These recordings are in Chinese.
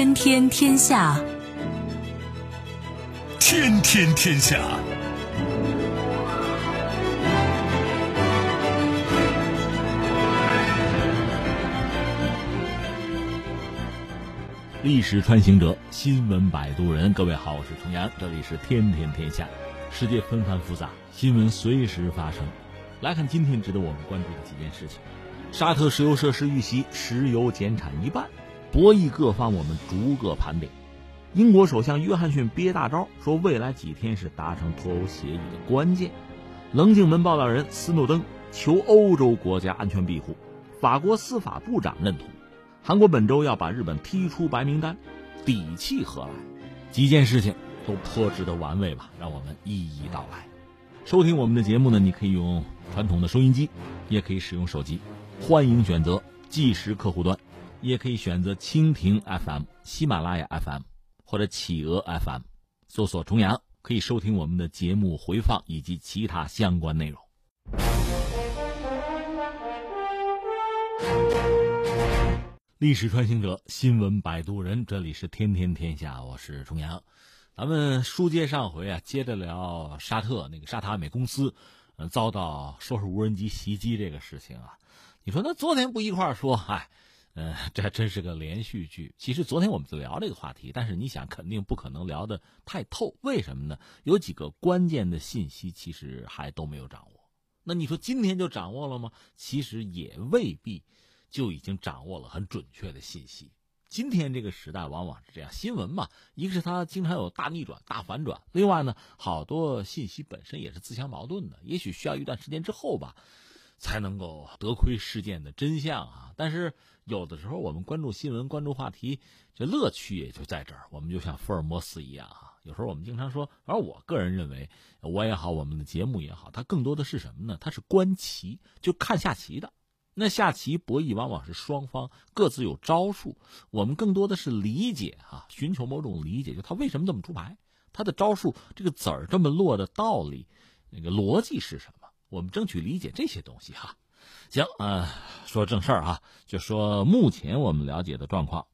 天天天下，天天天下。历史穿行者，新闻摆渡人。各位好，我是重阳，这里是天天天下。世界纷繁复杂，新闻随时发生。来看今天值得我们关注的几件事情：沙特石油设施遇袭，石油减产一半，博弈各方，我们逐个盘点。英国首相约翰逊憋大招，说未来几天是达成脱欧协议的关键。棱镜门爆料人斯诺登求欧洲国家安全庇护，法国司法部长认同。韩国本周要把日本踢出白名单，底气何来？几件事情都颇值得玩味吧，让我们一一道来。收听我们的节目呢，你可以用传统的收音机，也可以使用手机，欢迎选择即时客户端，也可以选择蜻蜓 FM、喜马拉雅 FM 或者企鹅 FM，搜索“重阳”可以收听我们的节目回放以及其他相关内容。历史穿行者，新闻摆渡人，这里是天天天下，我是重阳。咱们书接上回啊，接着聊沙特那个沙特阿美公司，呃，遭到说是无人机袭击这个事情啊。你说那昨天不一块儿说，哎，呃，这还真是个连续剧。其实昨天我们就聊这个话题，但是你想，肯定不可能聊得太透。为什么呢？有几个关键的信息其实还都没有掌握。那你说今天就掌握了吗？其实也未必。就已经掌握了很准确的信息。今天这个时代往往是这样，新闻嘛，一个是它经常有大逆转、大反转，另外呢，好多信息本身也是自相矛盾的。也许需要一段时间之后吧，才能够得窥事件的真相啊。但是有的时候我们关注新闻、关注话题，这乐趣也就在这儿。我们就像福尔摩斯一样啊。有时候我们经常说，而我个人认为，我也好，我们的节目也好，它更多的是什么呢？它是观棋，就看下棋的。那下棋博弈往往是双方各自有招数，我们更多的是理解啊，寻求某种理解，就他为什么这么出牌，他的招数这个子儿这么落的道理，那个逻辑是什么？我们争取理解这些东西哈。行啊，说正事儿啊，就说目前我们了解的状况，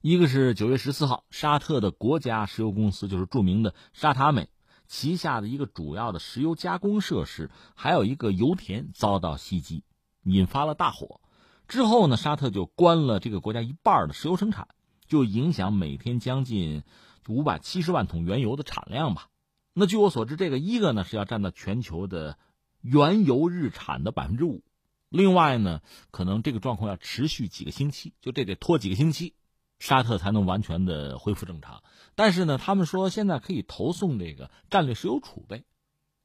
一个是九月十四号，沙特的国家石油公司就是著名的沙特阿美旗下的一个主要的石油加工设施，还有一个油田遭到袭击。引发了大火，之后呢，沙特就关了这个国家一半的石油生产，就影响每天将近五百七十万桶原油的产量吧。那据我所知，这个一个呢是要占到全球的原油日产的百分之五，另外呢，可能这个状况要持续几个星期，就这得拖几个星期，沙特才能完全的恢复正常。但是呢，他们说现在可以投送这个战略石油储备。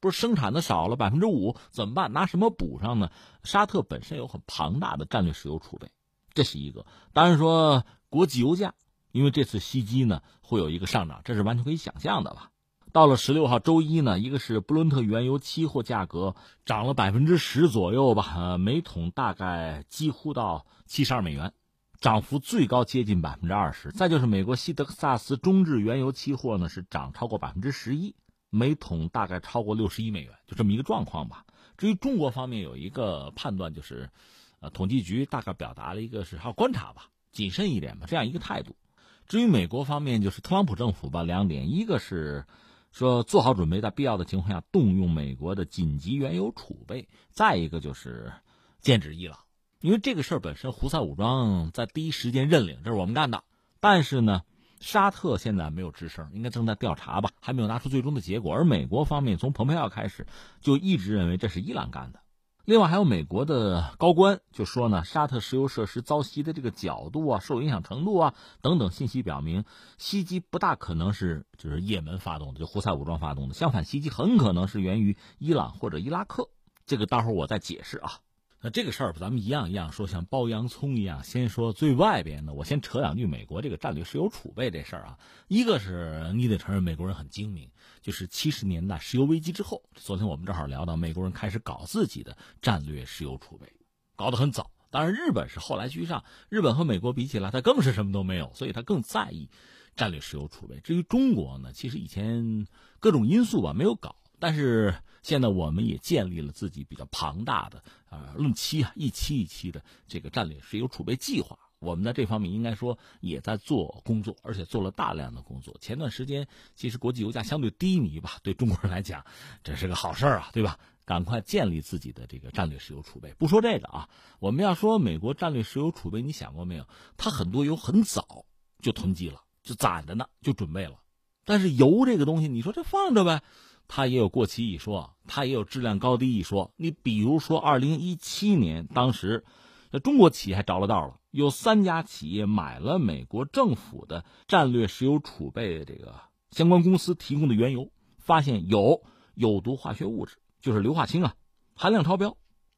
不是生产的少了百分之五怎么办？拿什么补上呢？沙特本身有很庞大的战略石油储备，这是一个。当然说国际油价，因为这次袭击呢会有一个上涨，这是完全可以想象的吧。到了十六号周一呢，一个是布伦特原油期货价格涨了百分之十左右吧，呃，每桶大概几乎到七十二美元，涨幅最高接近百分之二十。再就是美国西德克萨斯中质原油期货呢是涨超过百分之十一。每桶大概超过六十一美元，就这么一个状况吧。至于中国方面有一个判断，就是，呃，统计局大概表达了一个是还要观察吧，谨慎一点吧，这样一个态度。至于美国方面，就是特朗普政府吧，两点，一个是说做好准备，在必要的情况下动用美国的紧急原油储备；再一个就是剑指伊朗，因为这个事儿本身，胡塞武装在第一时间认领，这是我们干的，但是呢。沙特现在没有吱声，应该正在调查吧，还没有拿出最终的结果。而美国方面从蓬佩奥开始就一直认为这是伊朗干的。另外还有美国的高官就说呢，沙特石油设施遭袭的这个角度啊、受影响程度啊等等信息表明，袭击不大可能是就是也门发动的，就胡塞武装发动的。相反，袭击很可能是源于伊朗或者伊拉克。这个待会儿我再解释啊。那这个事儿，咱们一样一样说，像剥洋葱一样。先说最外边的，我先扯两句美国这个战略石油储备这事儿啊。一个是你得承认美国人很精明，就是七十年代石油危机之后，昨天我们正好聊到，美国人开始搞自己的战略石油储备，搞得很早。当然，日本是后来居上，日本和美国比起来，它更是什么都没有，所以它更在意战略石油储备。至于中国呢，其实以前各种因素吧，没有搞。但是现在我们也建立了自己比较庞大的，呃，论期啊，一期一期的这个战略石油储备计划。我们在这方面应该说也在做工作，而且做了大量的工作。前段时间其实国际油价相对低迷吧，对中国人来讲这是个好事啊，对吧？赶快建立自己的这个战略石油储备。不说这个啊，我们要说美国战略石油储备，你想过没有？它很多油很早就囤积了，就攒着呢，就准备了。但是油这个东西，你说这放着呗，它也有过期一说，它也有质量高低一说。你比如说，二零一七年当时，那中国企业还着了道了，有三家企业买了美国政府的战略石油储备这个相关公司提供的原油，发现有有毒化学物质。就是硫化氢啊，含量超标，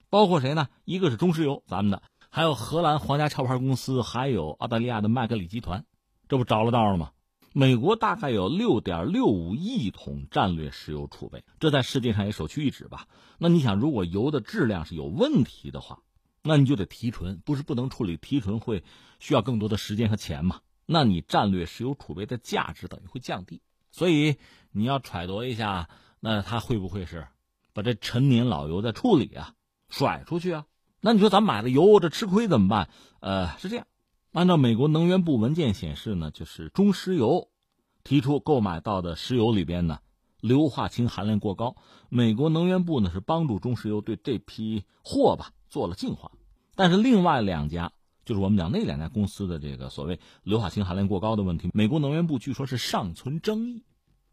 包括谁呢？一个是中石油，咱们的，还有荷兰皇家壳牌公司，还有澳大利亚的麦格里集团，这不着了道了吗？美国大概有六点六五亿桶战略石油储备，这在世界上也首屈一指吧？那你想，如果油的质量是有问题的话，那你就得提纯，不是不能处理，提纯会需要更多的时间和钱嘛？那你战略石油储备的价值等于会降低，所以你要揣度一下，那它会不会是？把这陈年老油再处理啊，甩出去啊？那你说咱买了油，这吃亏怎么办？呃，是这样，按照美国能源部文件显示呢，就是中石油提出购买到的石油里边呢，硫化氢含量过高。美国能源部呢是帮助中石油对这批货吧做了净化，但是另外两家，就是我们讲那两家公司的这个所谓硫化氢含量过高的问题，美国能源部据说是尚存争议。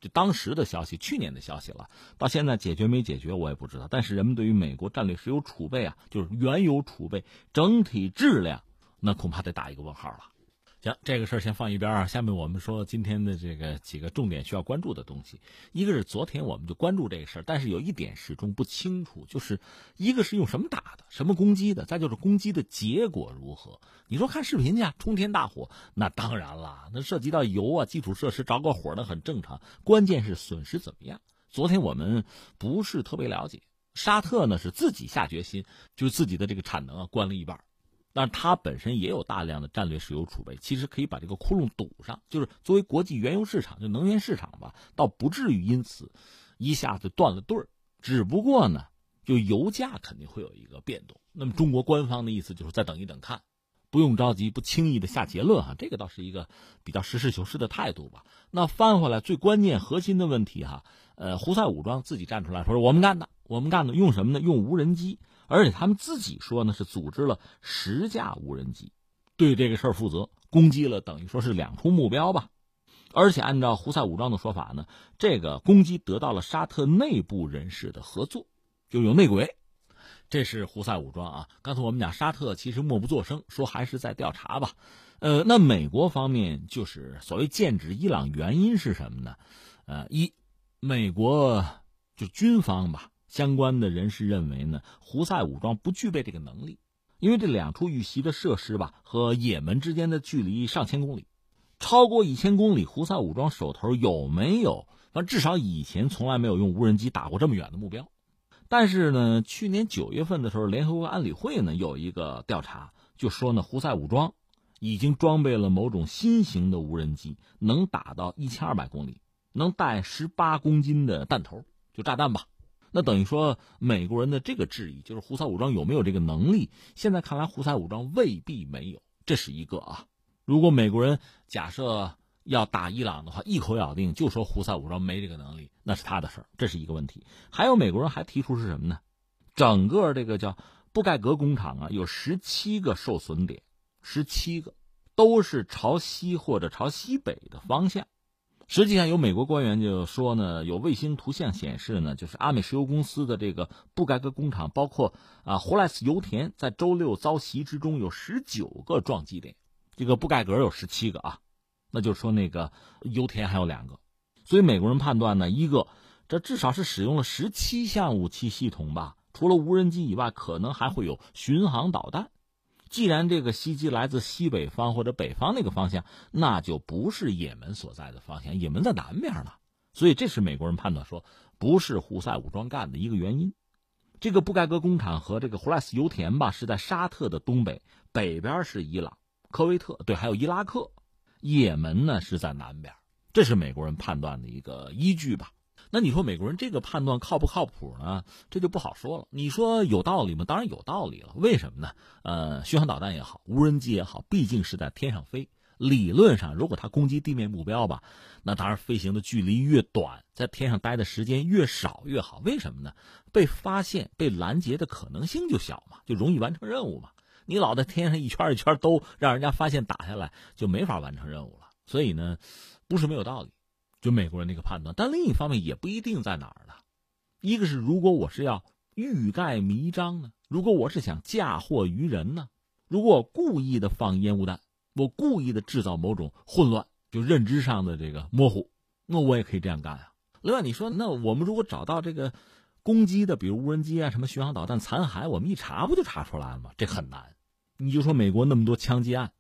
就当时的消息，去年的消息了，到现在解决没解决我也不知道。但是人们对于美国战略石油储备啊，就是原油储备整体质量，那恐怕得打一个问号了。行，这个事儿先放一边啊。下面我们说今天的这个几个重点需要关注的东西。一个是昨天我们就关注这个事儿，但是有一点始终不清楚，就是一个是用什么打的，什么攻击的，再就是攻击的结果如何。你说看视频去，冲天大火，那当然了，那涉及到油啊，基础设施着个火，那很正常。关键是损失怎么样？昨天我们不是特别了解，沙特呢是自己下决心，就自己的这个产能啊关了一半。但是它本身也有大量的战略石油储备，其实可以把这个窟窿堵上。就是作为国际原油市场，就能源市场吧，倒不至于因此一下子断了对儿。只不过呢，就油价肯定会有一个变动。那么中国官方的意思就是再等一等看，不用着急，不轻易的下结论哈。这个倒是一个比较实事求是的态度吧。那翻回来最关键核心的问题哈，呃，胡塞武装自己站出来说我们干的，我们干的，用什么呢？用无人机。而且他们自己说呢，是组织了十架无人机，对这个事儿负责，攻击了等于说是两处目标吧。而且按照胡塞武装的说法呢，这个攻击得到了沙特内部人士的合作，就有内鬼。这是胡塞武装啊。刚才我们讲沙特其实默不作声，说还是在调查吧。呃，那美国方面就是所谓剑指伊朗，原因是什么呢？呃，一，美国就军方吧。相关的人士认为呢，胡塞武装不具备这个能力，因为这两处遇袭的设施吧，和也门之间的距离上千公里，超过一千公里，胡塞武装手头有没有？反正至少以前从来没有用无人机打过这么远的目标。但是呢，去年九月份的时候，联合国安理会呢有一个调查，就说呢，胡塞武装已经装备了某种新型的无人机，能打到一千二百公里，能带十八公斤的弹头，就炸弹吧。那等于说，美国人的这个质疑就是胡塞武装有没有这个能力？现在看来，胡塞武装未必没有，这是一个啊。如果美国人假设要打伊朗的话，一口咬定就说胡塞武装没这个能力，那是他的事儿，这是一个问题。还有美国人还提出是什么呢？整个这个叫布盖格工厂啊，有十七个受损点，十七个都是朝西或者朝西北的方向。实际上，有美国官员就说呢，有卫星图像显示呢，就是阿美石油公司的这个布盖格工厂，包括啊胡莱斯油田，在周六遭袭之中有十九个撞击点，这个布盖格有十七个啊，那就说那个油田还有两个，所以美国人判断呢，一个这至少是使用了十七项武器系统吧，除了无人机以外，可能还会有巡航导弹。既然这个袭击来自西北方或者北方那个方向，那就不是也门所在的方向，也门在南边了。所以这是美国人判断说不是胡塞武装干的一个原因。这个布盖格工厂和这个胡莱斯油田吧，是在沙特的东北，北边是伊朗、科威特，对，还有伊拉克。也门呢是在南边，这是美国人判断的一个依据吧。那你说美国人这个判断靠不靠谱呢？这就不好说了。你说有道理吗？当然有道理了。为什么呢？呃，巡航导弹也好，无人机也好，毕竟是在天上飞。理论上，如果它攻击地面目标吧，那当然飞行的距离越短，在天上待的时间越少越好。为什么呢？被发现、被拦截的可能性就小嘛，就容易完成任务嘛。你老在天上一圈一圈兜，让人家发现打下来，就没法完成任务了。所以呢，不是没有道理，就美国人那个判断。但另一方面也不一定在哪儿呢。一个是如果我是要欲盖弥彰呢，如果我是想嫁祸于人呢，如果我故意的放烟雾弹。我故意的制造某种混乱，就认知上的这个模糊，那我也可以这样干啊。另外，你说那我们如果找到这个攻击的，比如无人机啊、什么巡航导弹残骸，我们一查不就查出来了吗？这很难。你就说美国那么多枪击案，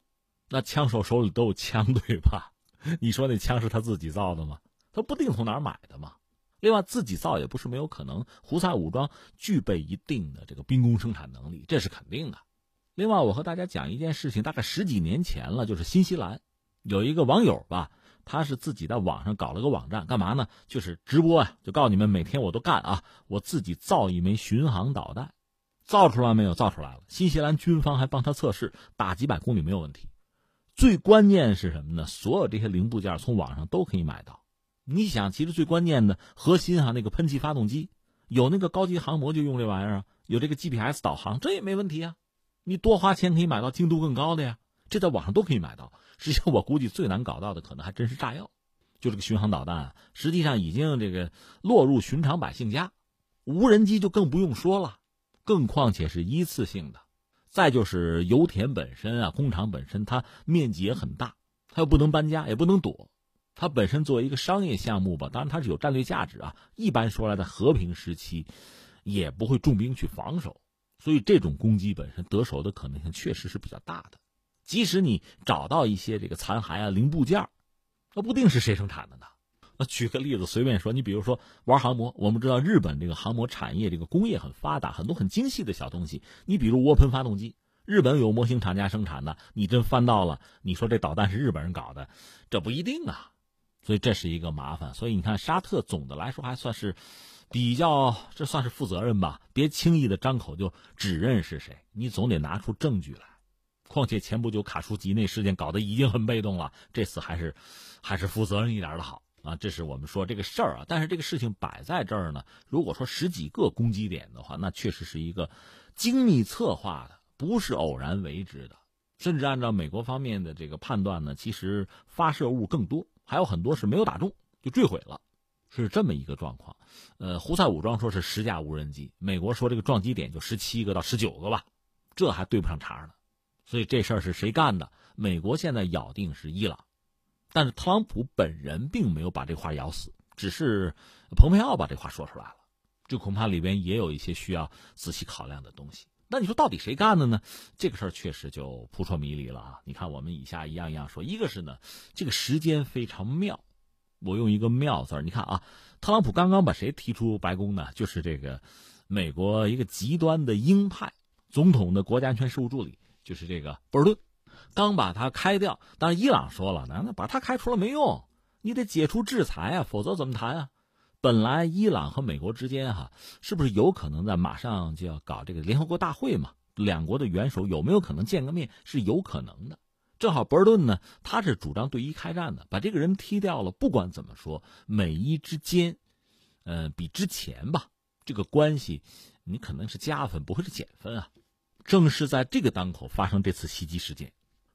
那枪手手里都有枪，对吧？你说那枪是他自己造的吗？他不定从哪儿买的吗？另外，自己造也不是没有可能。胡塞武装具备一定的这个兵工生产能力，这是肯定的。另外，我和大家讲一件事情，大概十几年前了，就是新西兰有一个网友吧，他是自己在网上搞了个网站，干嘛呢？就是直播啊，就告诉你们每天我都干啊，我自己造一枚巡航导弹，造出来没有？造出来了。新西兰军方还帮他测试，打几百公里没有问题。最关键是什么呢？所有这些零部件从网上都可以买到。你想，其实最关键的核心哈，那个喷气发动机有那个高级航模就用这玩意儿，有这个 GPS 导航，这也没问题啊。你多花钱可以买到精度更高的呀，这在网上都可以买到。实际上，我估计最难搞到的可能还真是炸药，就这个巡航导弹，实际上已经这个落入寻常百姓家。无人机就更不用说了，更况且是一次性的。再就是油田本身啊，工厂本身，它面积也很大，它又不能搬家，也不能躲。它本身作为一个商业项目吧，当然它是有战略价值啊。一般说来，在和平时期，也不会重兵去防守。所以这种攻击本身得手的可能性确实是比较大的，即使你找到一些这个残骸啊零部件，那不定是谁生产的呢？那举个例子，随便说，你比如说玩航模，我们知道日本这个航模产业这个工业很发达，很多很精细的小东西。你比如涡喷发动机，日本有模型厂家生产的，你真翻到了，你说这导弹是日本人搞的，这不一定啊。所以这是一个麻烦。所以你看，沙特总的来说还算是。比较，这算是负责任吧？别轻易的张口就指认是谁，你总得拿出证据来。况且前不久卡舒吉那事件搞得已经很被动了，这次还是还是负责任一点的好啊！这是我们说这个事儿啊。但是这个事情摆在这儿呢，如果说十几个攻击点的话，那确实是一个精密策划的，不是偶然为之的。甚至按照美国方面的这个判断呢，其实发射物更多，还有很多是没有打中就坠毁了。是这么一个状况，呃，胡塞武装说是十架无人机，美国说这个撞击点就十七个到十九个吧，这还对不上茬呢。所以这事儿是谁干的？美国现在咬定是伊朗，但是特朗普本人并没有把这话咬死，只是蓬佩奥把这话说出来了。这恐怕里边也有一些需要仔细考量的东西。那你说到底谁干的呢？这个事儿确实就扑朔迷离了啊！你看我们以下一样一样说，一个是呢，这个时间非常妙。我用一个“妙”字儿你看啊，特朗普刚刚把谁提出白宫呢？就是这个美国一个极端的鹰派总统的国家安全事务助理，就是这个博尔顿，刚把他开掉。当然，伊朗说了，那那把他开除了没用，你得解除制裁啊，否则怎么谈啊？本来伊朗和美国之间哈，是不是有可能在马上就要搞这个联合国大会嘛？两国的元首有没有可能见个面？是有可能的。正好博尔顿呢，他是主张对伊开战的，把这个人踢掉了。不管怎么说，美伊之间，呃，比之前吧，这个关系，你可能是加分，不会是减分啊。正是在这个当口发生这次袭击事件，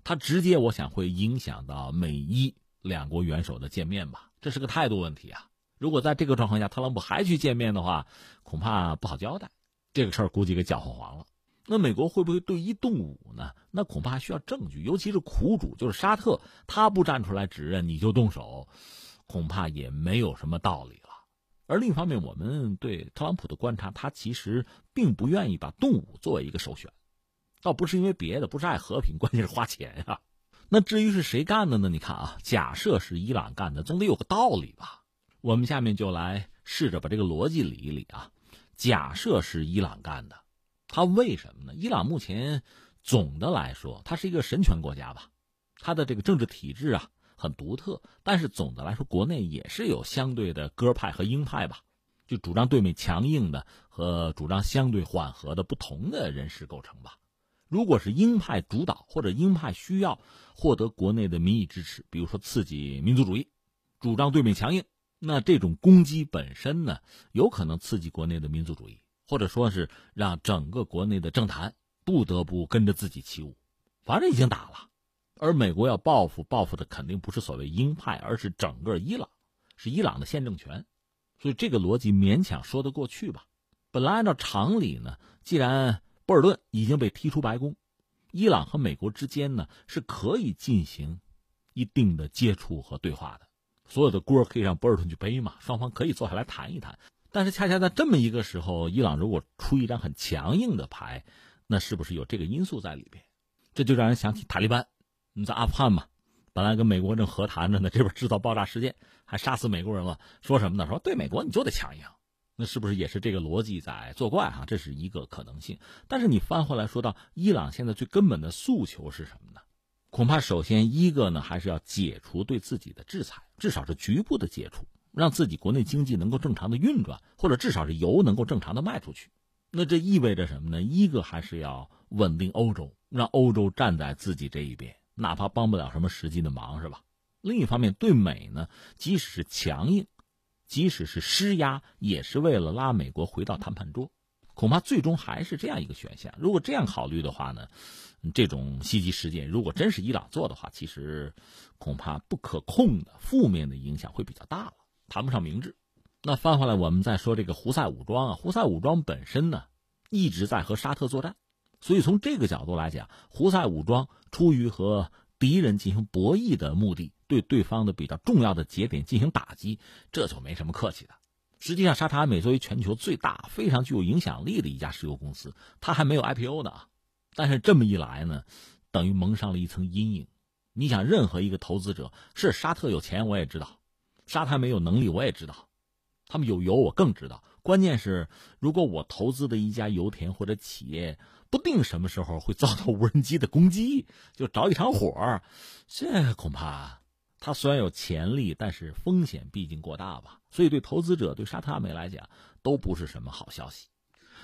它直接我想会影响到美伊两国元首的见面吧。这是个态度问题啊。如果在这个状况下，特朗普还去见面的话，恐怕不好交代。这个事儿估计给搅和黄了。那美国会不会对一动武呢？那恐怕需要证据，尤其是苦主就是沙特，他不站出来指认你就动手，恐怕也没有什么道理了。而另一方面，我们对特朗普的观察，他其实并不愿意把动武作为一个首选，倒不是因为别的，不是爱和平，关键是花钱呀。那至于是谁干的呢？你看啊，假设是伊朗干的，总得有个道理吧？我们下面就来试着把这个逻辑理一理啊。假设是伊朗干的。他为什么呢？伊朗目前总的来说，它是一个神权国家吧，它的这个政治体制啊很独特。但是总的来说，国内也是有相对的鸽派和鹰派吧，就主张对美强硬的和主张相对缓和的不同的人士构成吧。如果是鹰派主导或者鹰派需要获得国内的民意支持，比如说刺激民族主义，主张对美强硬，那这种攻击本身呢，有可能刺激国内的民族主义，或者说是让整个国内的政坛不得不跟着自己起舞。反正已经打了，而美国要报复，报复的肯定不是所谓鹰派，而是整个伊朗，是伊朗的现政权，所以这个逻辑勉强说得过去吧。本来按照常理呢，既然博尔顿已经被踢出白宫，伊朗和美国之间呢是可以进行一定的接触和对话的，所有的锅可以让博尔顿去背嘛，双方可以坐下来谈一谈。但是恰恰在这么一个时候，伊朗如果出一张很强硬的牌，那是不是有这个因素在里边？这就让人想起塔利班，你在阿富汗嘛，本来跟美国正和谈着呢，这边制造爆炸事件，还杀死美国人了，说什么呢？说对美国你就得强硬。那是不是也是这个逻辑在作怪哈？这是一个可能性。但是你翻回来说到伊朗现在最根本的诉求是什么呢？恐怕首先一个呢，还是要解除对自己的制裁，至少是局部的解除，让自己国内经济能够正常的运转，或者至少是油能够正常的卖出去。那这意味着什么呢？一个还是要稳定欧洲，让欧洲站在自己这一边，哪怕帮不了什么实际的忙，是吧？另一方面，对美呢，即使是强硬。即使是施压，也是为了拉美国回到谈判桌，恐怕最终还是这样一个选项。如果这样考虑的话呢，这种袭击事件如果真是伊朗做的话，其实恐怕不可控的负面的影响会比较大了，谈不上明智。那翻回来，我们再说这个胡塞武装啊，胡塞武装本身呢一直在和沙特作战，所以从这个角度来讲，胡塞武装出于和敌人进行博弈的目的。对对方的比较重要的节点进行打击，这就没什么客气的。实际上，沙特阿美作为全球最大、非常具有影响力的一家石油公司，它还没有 IPO 呢。但是这么一来呢，等于蒙上了一层阴影。你想，任何一个投资者是沙特有钱，我也知道；沙特没有能力，我也知道。他们有油，我更知道。关键是，如果我投资的一家油田或者企业，不定什么时候会遭到 无人机的攻击，就着一场火，这恐怕。它虽然有潜力，但是风险毕竟过大吧，所以对投资者、对沙特阿美来讲都不是什么好消息。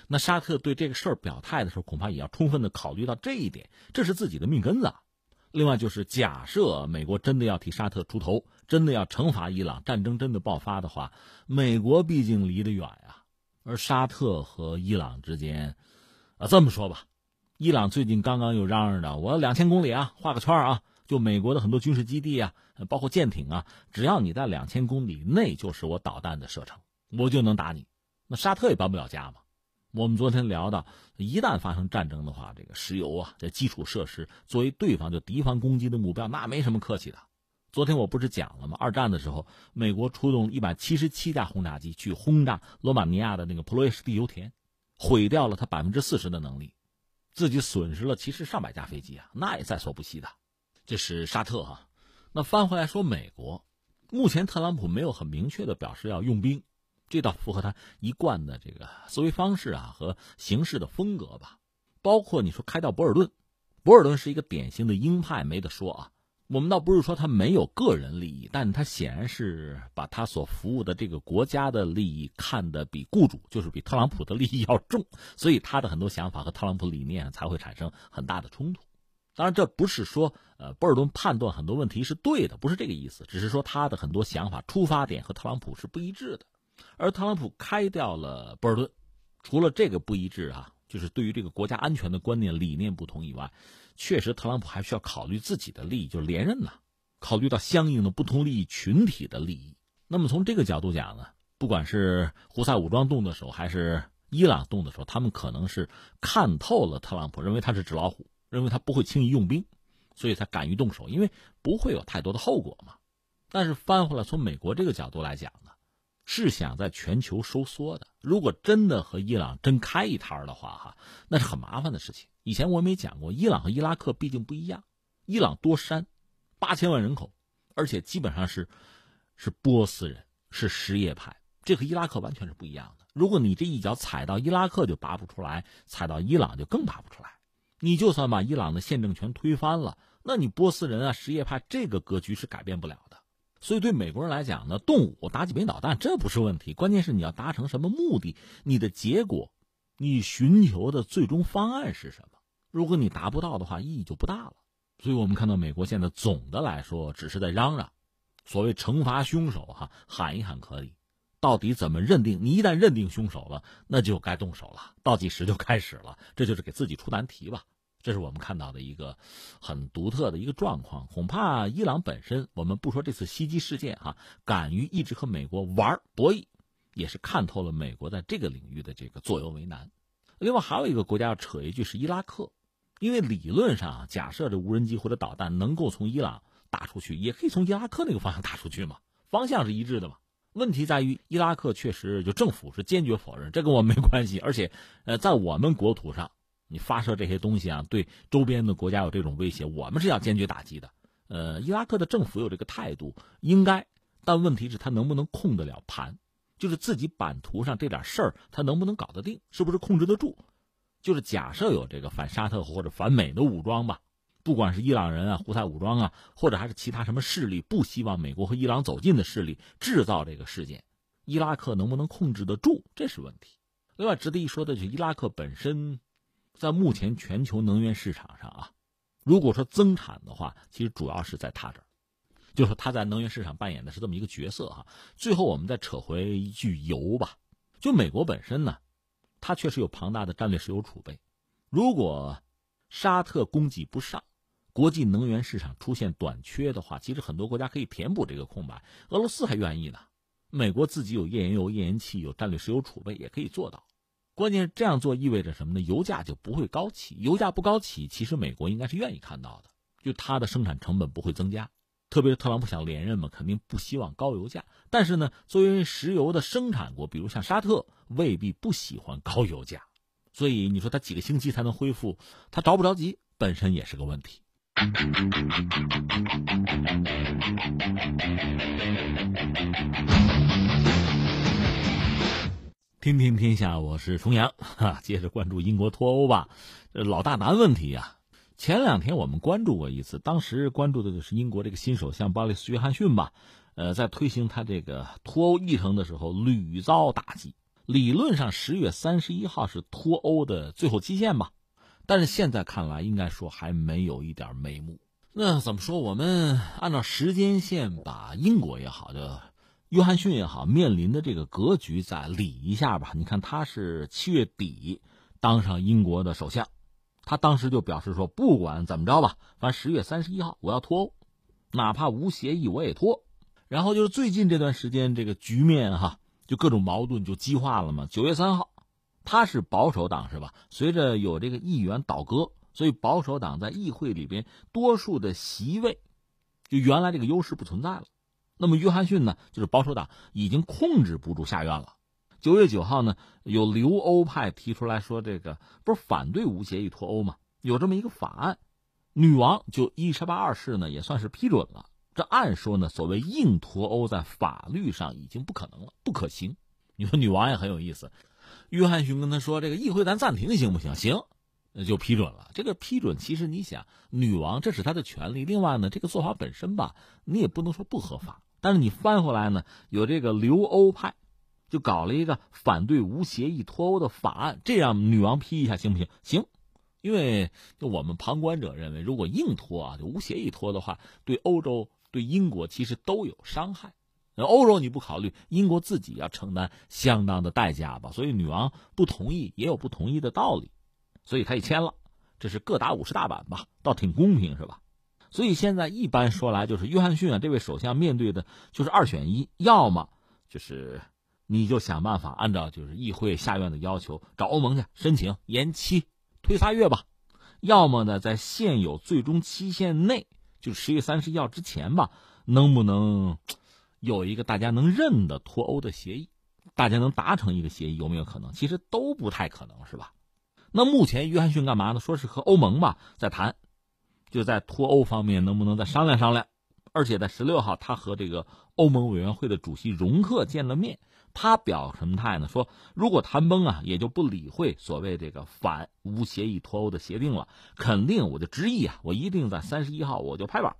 那沙特对这个事儿表态的时候，恐怕也要充分的考虑到这一点，这是自己的命根子。另外就是，假设美国真的要替沙特出头，真的要惩罚伊朗，战争真的爆发的话，美国毕竟离得远呀，而沙特和伊朗之间，啊，这么说吧，伊朗最近刚刚又嚷嚷着，我两千公里啊，画个圈啊。就美国的很多军事基地啊，包括舰艇啊，只要你在两千公里内，就是我导弹的射程，我就能打你。那沙特也搬不了家嘛。我们昨天聊到，一旦发生战争的话，这个石油啊，这基础设施作为对方就敌方攻击的目标，那没什么客气的。昨天我不是讲了吗？二战的时候，美国出动一百七十七架轰炸机去轰炸罗马尼亚的那个普罗耶什地油田，毁掉了它百分之四十的能力，自己损失了其实上百架飞机啊，那也在所不惜的。这是沙特哈，那翻回来说美国，目前特朗普没有很明确的表示要用兵，这倒符合他一贯的这个思维方式啊和行事的风格吧。包括你说开到博尔顿，博尔顿是一个典型的鹰派，没得说啊。我们倒不是说他没有个人利益，但他显然是把他所服务的这个国家的利益看得比雇主，就是比特朗普的利益要重，所以他的很多想法和特朗普理念才会产生很大的冲突。当然，这不是说，呃，博尔顿判断很多问题是对的，不是这个意思，只是说他的很多想法出发点和特朗普是不一致的。而特朗普开掉了博尔顿，除了这个不一致啊，就是对于这个国家安全的观念理念不同以外，确实特朗普还需要考虑自己的利益，就连任呐，考虑到相应的不同利益群体的利益。那么从这个角度讲呢，不管是胡塞武装动的手，还是伊朗动的时候，他们可能是看透了特朗普，认为他是纸老虎。认为他不会轻易用兵，所以才敢于动手，因为不会有太多的后果嘛。但是翻回来，从美国这个角度来讲呢，是想在全球收缩的。如果真的和伊朗真开一摊的话，哈，那是很麻烦的事情。以前我没讲过，伊朗和伊拉克毕竟不一样。伊朗多山，八千万人口，而且基本上是是波斯人，是什叶派，这和伊拉克完全是不一样的。如果你这一脚踩到伊拉克就拔不出来，踩到伊朗就更拔不出来。你就算把伊朗的宪政权推翻了，那你波斯人啊，什叶派这个格局是改变不了的。所以对美国人来讲呢，动武打几枚导弹这不是问题，关键是你要达成什么目的，你的结果，你寻求的最终方案是什么？如果你达不到的话，意义就不大了。所以我们看到美国现在总的来说只是在嚷嚷，所谓惩罚凶手哈，喊一喊可以，到底怎么认定？你一旦认定凶手了，那就该动手了，倒计时就开始了，这就是给自己出难题吧。这是我们看到的一个很独特的一个状况。恐怕伊朗本身，我们不说这次袭击事件哈，敢于一直和美国玩博弈，也是看透了美国在这个领域的这个左右为难。另外还有一个国家要扯一句是伊拉克，因为理论上假设这无人机或者导弹能够从伊朗打出去，也可以从伊拉克那个方向打出去嘛，方向是一致的嘛。问题在于伊拉克确实就政府是坚决否认，这跟我没关系，而且呃在我们国土上。你发射这些东西啊，对周边的国家有这种威胁，我们是要坚决打击的。呃，伊拉克的政府有这个态度，应该，但问题是，他能不能控得了盘？就是自己版图上这点事儿，他能不能搞得定？是不是控制得住？就是假设有这个反沙特或者反美的武装吧，不管是伊朗人啊、胡塞武装啊，或者还是其他什么势力，不希望美国和伊朗走近的势力制造这个事件，伊拉克能不能控制得住？这是问题。另外，值得一说的就是伊拉克本身。在目前全球能源市场上啊，如果说增产的话，其实主要是在他这儿，就是说他在能源市场扮演的是这么一个角色哈。最后我们再扯回一句油吧，就美国本身呢，它确实有庞大的战略石油储备。如果沙特供给不上，国际能源市场出现短缺的话，其实很多国家可以填补这个空白。俄罗斯还愿意呢，美国自己有页岩油、页岩气，有战略石油储备，也可以做到。关键是这样做意味着什么呢？油价就不会高起。油价不高起，其实美国应该是愿意看到的，就它的生产成本不会增加。特别是特朗普想连任嘛，肯定不希望高油价。但是呢，作为石油的生产国，比如像沙特，未必不喜欢高油价。所以你说他几个星期才能恢复，他着不着急，本身也是个问题。听听天下，我是重阳 哈。接着关注英国脱欧吧，这老大难问题呀。前两天我们关注过一次，当时关注的就是英国这个新首相鲍里斯·约翰逊吧。呃，在推行他这个脱欧议程的时候屡遭打击。理论上十月三十一号是脱欧的最后期限吧，但是现在看来，应该说还没有一点眉目。那怎么说？我们按照时间线把英国也好的。约翰逊也好，面临的这个格局再理一下吧。你看，他是七月底当上英国的首相，他当时就表示说，不管怎么着吧，反正十月三十一号我要脱欧，哪怕无协议我也脱。然后就是最近这段时间，这个局面哈，就各种矛盾就激化了嘛。九月三号，他是保守党是吧？随着有这个议员倒戈，所以保守党在议会里边多数的席位，就原来这个优势不存在了。那么约翰逊呢，就是保守党已经控制不住下院了。九月九号呢，有留欧派提出来说，这个不是反对无协议脱欧吗？有这么一个法案，女王就伊莎白二世呢也算是批准了。这按说呢，所谓硬脱欧在法律上已经不可能了，不可行。你说女王也很有意思，约翰逊跟他说：“这个议会咱暂停行不行？”行，那就批准了。这个批准其实你想，女王这是她的权利。另外呢，这个做法本身吧，你也不能说不合法。但是你翻回来呢，有这个留欧派，就搞了一个反对无协议脱欧的法案，这样女王批一下行不行？行，因为就我们旁观者认为，如果硬脱啊，就无协议脱的话，对欧洲、对英国其实都有伤害。欧洲你不考虑，英国自己要承担相当的代价吧？所以女王不同意也有不同意的道理，所以她也签了，这是各打五十大板吧，倒挺公平是吧？所以现在一般说来，就是约翰逊啊，这位首相面对的就是二选一，要么就是你就想办法按照就是议会下院的要求找欧盟去申请延期推仨月吧，要么呢在现有最终期限内，就十月三十一号之前吧，能不能有一个大家能认的脱欧的协议，大家能达成一个协议，有没有可能？其实都不太可能，是吧？那目前约翰逊干嘛呢？说是和欧盟吧在谈。就在脱欧方面能不能再商量商量？而且在十六号，他和这个欧盟委员会的主席容克见了面，他表什么态呢？说如果谈崩啊，也就不理会所谓这个反无协议脱欧的协定了，肯定我就执意啊，我一定在三十一号我就拍板。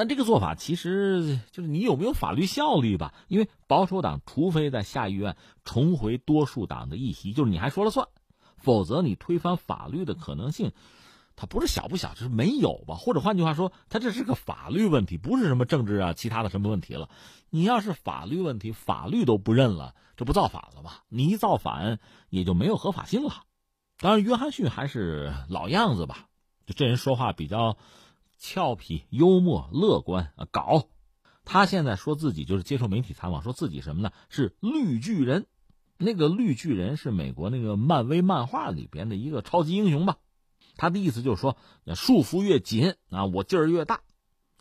但这个做法其实就是你有没有法律效力吧？因为保守党除非在下议院重回多数党的议席，就是你还说了算，否则你推翻法律的可能性。它不是小不小，就是没有吧？或者换句话说，它这是个法律问题，不是什么政治啊、其他的什么问题了。你要是法律问题，法律都不认了，这不造反了吗？你一造反，也就没有合法性了。当然，约翰逊还是老样子吧，就这人说话比较俏皮、幽默、乐观啊，搞。他现在说自己就是接受媒体采访，说自己什么呢？是绿巨人。那个绿巨人是美国那个漫威漫画里边的一个超级英雄吧。他的意思就是说，束缚越紧啊，我劲儿越大，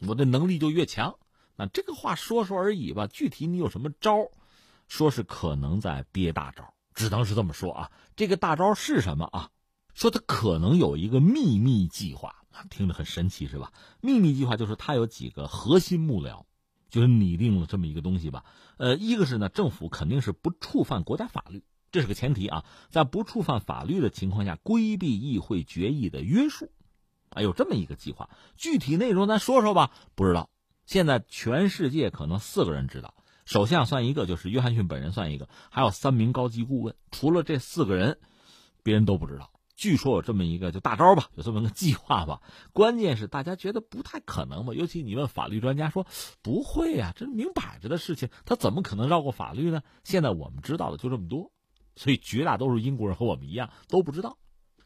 我的能力就越强。那这个话说说而已吧，具体你有什么招说是可能在憋大招，只能是这么说啊。这个大招是什么啊？说他可能有一个秘密计划听着很神奇是吧？秘密计划就是他有几个核心幕僚，就是拟定了这么一个东西吧。呃，一个是呢，政府肯定是不触犯国家法律。这是个前提啊，在不触犯法律的情况下，规避议会决议的约束，啊，有这么一个计划。具体内容咱说说吧，不知道。现在全世界可能四个人知道，首相算一个，就是约翰逊本人算一个，还有三名高级顾问。除了这四个人，别人都不知道。据说有这么一个就大招吧，有这么个计划吧。关键是大家觉得不太可能吧？尤其你问法律专家说不会呀，这明摆着的事情，他怎么可能绕过法律呢？现在我们知道的就这么多。所以绝大多数英国人和我们一样都不知道，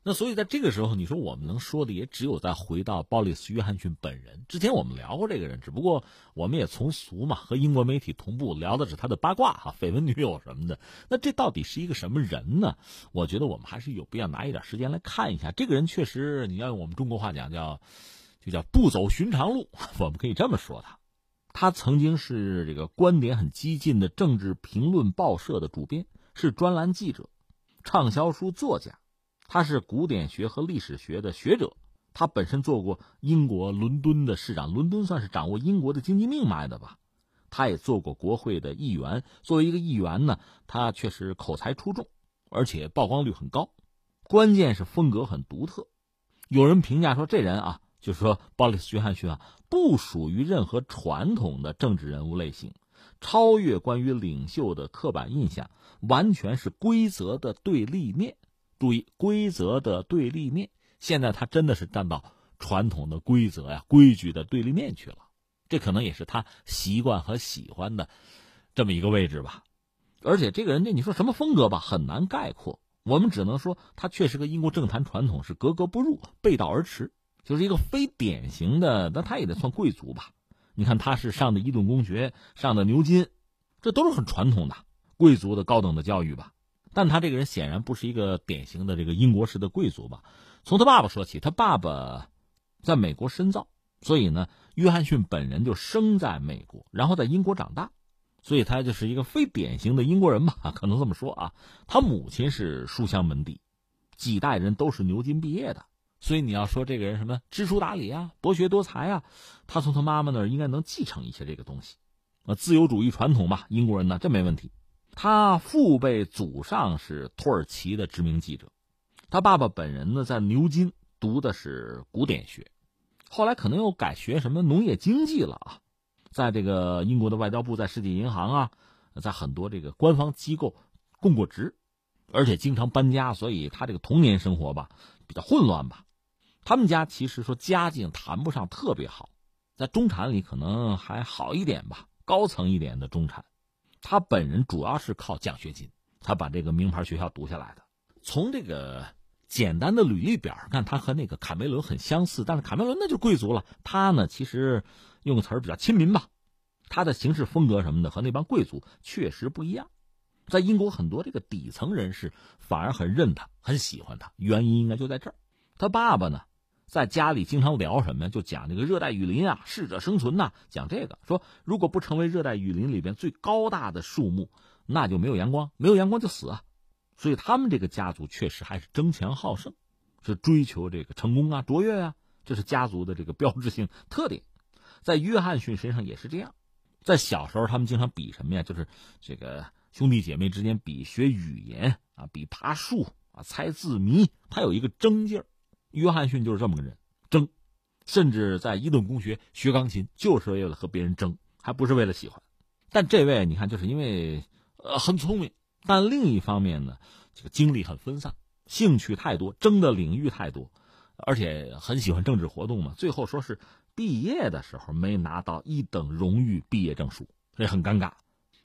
那所以在这个时候，你说我们能说的也只有再回到鲍里斯·约翰逊本人。之前我们聊过这个人，只不过我们也从俗嘛，和英国媒体同步聊的是他的八卦哈、绯闻女友什么的。那这到底是一个什么人呢？我觉得我们还是有必要拿一点时间来看一下。这个人确实，你要用我们中国话讲叫，就叫不走寻常路。我们可以这么说他，他曾经是这个观点很激进的政治评论报社的主编。是专栏记者，畅销书作家，他是古典学和历史学的学者，他本身做过英国伦敦的市长，伦敦算是掌握英国的经济命脉的吧。他也做过国会的议员，作为一个议员呢，他确实口才出众，而且曝光率很高，关键是风格很独特。有人评价说，这人啊，就是说鲍里斯·约翰逊啊，不属于任何传统的政治人物类型。超越关于领袖的刻板印象，完全是规则的对立面。注意，规则的对立面。现在他真的是站到传统的规则呀、规矩的对立面去了。这可能也是他习惯和喜欢的这么一个位置吧。而且这个人，这你说什么风格吧，很难概括。我们只能说，他确实跟英国政坛传统是格格不入、背道而驰，就是一个非典型的。那他也得算贵族吧。你看，他是上的伊顿公学，上的牛津，这都是很传统的贵族的高等的教育吧。但他这个人显然不是一个典型的这个英国式的贵族吧。从他爸爸说起，他爸爸在美国深造，所以呢，约翰逊本人就生在美国，然后在英国长大，所以他就是一个非典型的英国人吧，可能这么说啊。他母亲是书香门第，几代人都是牛津毕业的。所以你要说这个人什么知书达理啊，博学多才啊，他从他妈妈那儿应该能继承一些这个东西，啊，自由主义传统吧，英国人呢这没问题。他父辈祖上是土耳其的知名记者，他爸爸本人呢在牛津读的是古典学，后来可能又改学什么农业经济了啊，在这个英国的外交部、在世界银行啊，在很多这个官方机构供过职，而且经常搬家，所以他这个童年生活吧比较混乱吧。他们家其实说家境谈不上特别好，在中产里可能还好一点吧，高层一点的中产。他本人主要是靠奖学金，他把这个名牌学校读下来的。从这个简单的履历表上看，他和那个卡梅伦很相似，但是卡梅伦那就贵族了，他呢其实用词儿比较亲民吧。他的行事风格什么的和那帮贵族确实不一样。在英国很多这个底层人士反而很认他，很喜欢他，原因应该就在这儿。他爸爸呢？在家里经常聊什么呀？就讲这个热带雨林啊，适者生存呐。讲这个，说如果不成为热带雨林里边最高大的树木，那就没有阳光，没有阳光就死啊。所以他们这个家族确实还是争强好胜，是追求这个成功啊、卓越啊，这是家族的这个标志性特点。在约翰逊身上也是这样，在小时候他们经常比什么呀？就是这个兄弟姐妹之间比学语言啊，比爬树啊，猜字谜，他有一个争劲儿。约翰逊就是这么个人，争，甚至在伊顿公学学钢琴，就是为了和别人争，还不是为了喜欢。但这位你看，就是因为呃很聪明，但另一方面呢，这个精力很分散，兴趣太多，争的领域太多，而且很喜欢政治活动嘛。最后说是毕业的时候没拿到一等荣誉毕业证书，这很尴尬。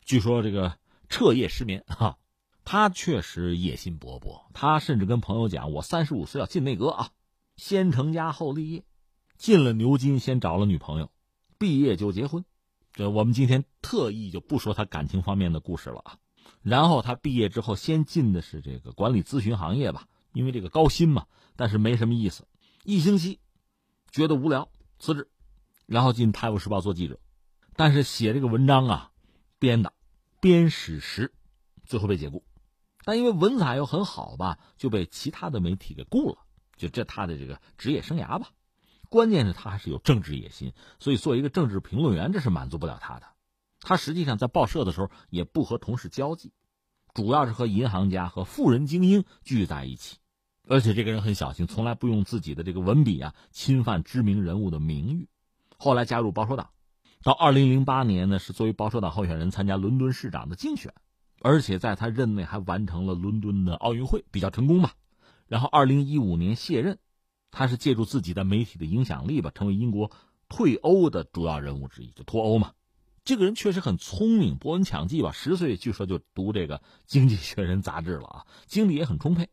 据说这个彻夜失眠哈。他确实野心勃勃，他甚至跟朋友讲：“我三十五岁要进内阁啊，先成家后立业。”进了牛津，先找了女朋友，毕业就结婚。这我们今天特意就不说他感情方面的故事了啊。然后他毕业之后，先进的是这个管理咨询行业吧，因为这个高薪嘛，但是没什么意思。一星期觉得无聊，辞职，然后进《泰晤士报》做记者，但是写这个文章啊，编的，编史实，最后被解雇。但因为文采又很好吧，就被其他的媒体给雇了，就这他的这个职业生涯吧。关键是他还是有政治野心，所以作为一个政治评论员，这是满足不了他的。他实际上在报社的时候也不和同事交际，主要是和银行家和富人精英聚在一起。而且这个人很小心，从来不用自己的这个文笔啊侵犯知名人物的名誉。后来加入保守党，到二零零八年呢，是作为保守党候选人参加伦敦市长的竞选。而且在他任内还完成了伦敦的奥运会，比较成功吧。然后二零一五年卸任，他是借助自己的媒体的影响力吧，成为英国退欧的主要人物之一，就脱欧嘛。这个人确实很聪明，博闻强记吧。十岁据说就读这个《经济学人》杂志了啊，精力也很充沛。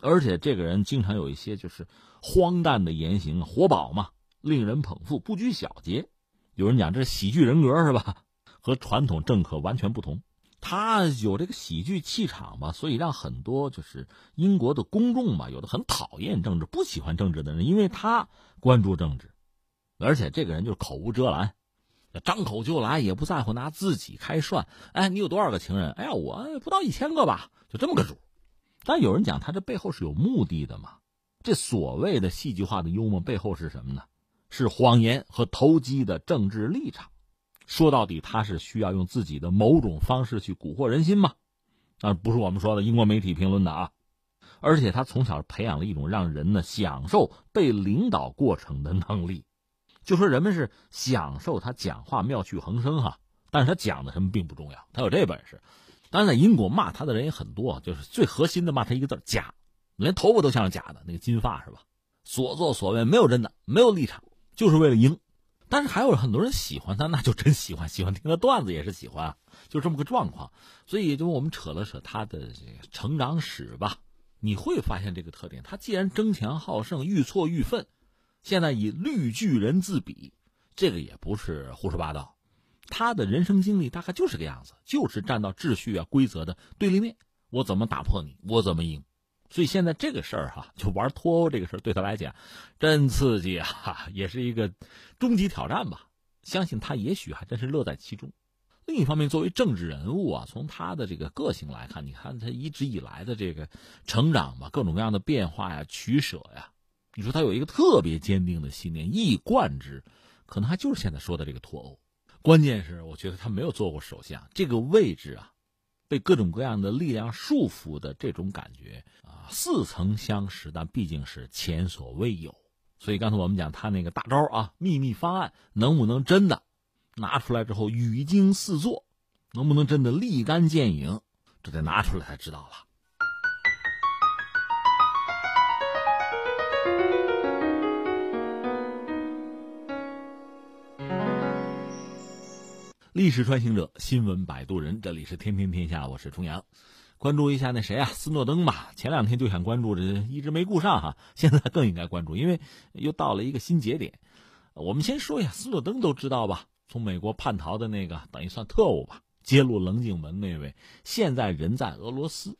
而且这个人经常有一些就是荒诞的言行，活宝嘛，令人捧腹，不拘小节。有人讲这是喜剧人格是吧？和传统政客完全不同。他有这个喜剧气场吧，所以让很多就是英国的公众吧，有的很讨厌政治、不喜欢政治的人，因为他关注政治，而且这个人就是口无遮拦，张口就来，也不在乎拿自己开涮。哎，你有多少个情人？哎呀，我不到一千个吧，就这么个主。但有人讲他这背后是有目的的嘛？这所谓的戏剧化的幽默背后是什么呢？是谎言和投机的政治立场。说到底，他是需要用自己的某种方式去蛊惑人心嘛？啊，不是我们说的英国媒体评论的啊。而且他从小培养了一种让人呢享受被领导过程的能力。就说人们是享受他讲话妙趣横生哈，但是他讲的什么并不重要，他有这本事。当然，在英国骂他的人也很多，就是最核心的骂他一个字假，连头发都像是假的，那个金发是吧？所作所为没有真的，没有立场，就是为了赢。但是还有很多人喜欢他，那就真喜欢，喜欢听他段子也是喜欢，就这么个状况。所以，就我们扯了扯他的成长史吧，你会发现这个特点：他既然争强好胜、愈挫愈愤，现在以绿巨人自比，这个也不是胡说八道。他的人生经历大概就是个样子，就是站到秩序啊、规则的对立面，我怎么打破你，我怎么赢。所以现在这个事儿哈，就玩脱欧这个事儿对他来讲，真刺激啊，也是一个终极挑战吧。相信他也许还真是乐在其中。另一方面，作为政治人物啊，从他的这个个性来看，你看他一直以来的这个成长吧，各种各样的变化呀、取舍呀，你说他有一个特别坚定的信念，一以贯之，可能还就是现在说的这个脱欧。关键是，我觉得他没有做过首相，这个位置啊。被各种各样的力量束缚的这种感觉，似曾相识，但毕竟是前所未有。所以刚才我们讲他那个大招啊，秘密方案能不能真的拿出来之后语惊四座，能不能真的立竿见影，这得拿出来才知道了。历史穿行者，新闻摆渡人，这里是天天天下，我是重阳，关注一下那谁啊，斯诺登吧。前两天就想关注，这一直没顾上哈，现在更应该关注，因为又到了一个新节点。我们先说一下斯诺登，都知道吧？从美国叛逃的那个，等于算特务吧，揭露棱镜门那位，现在人在俄罗斯。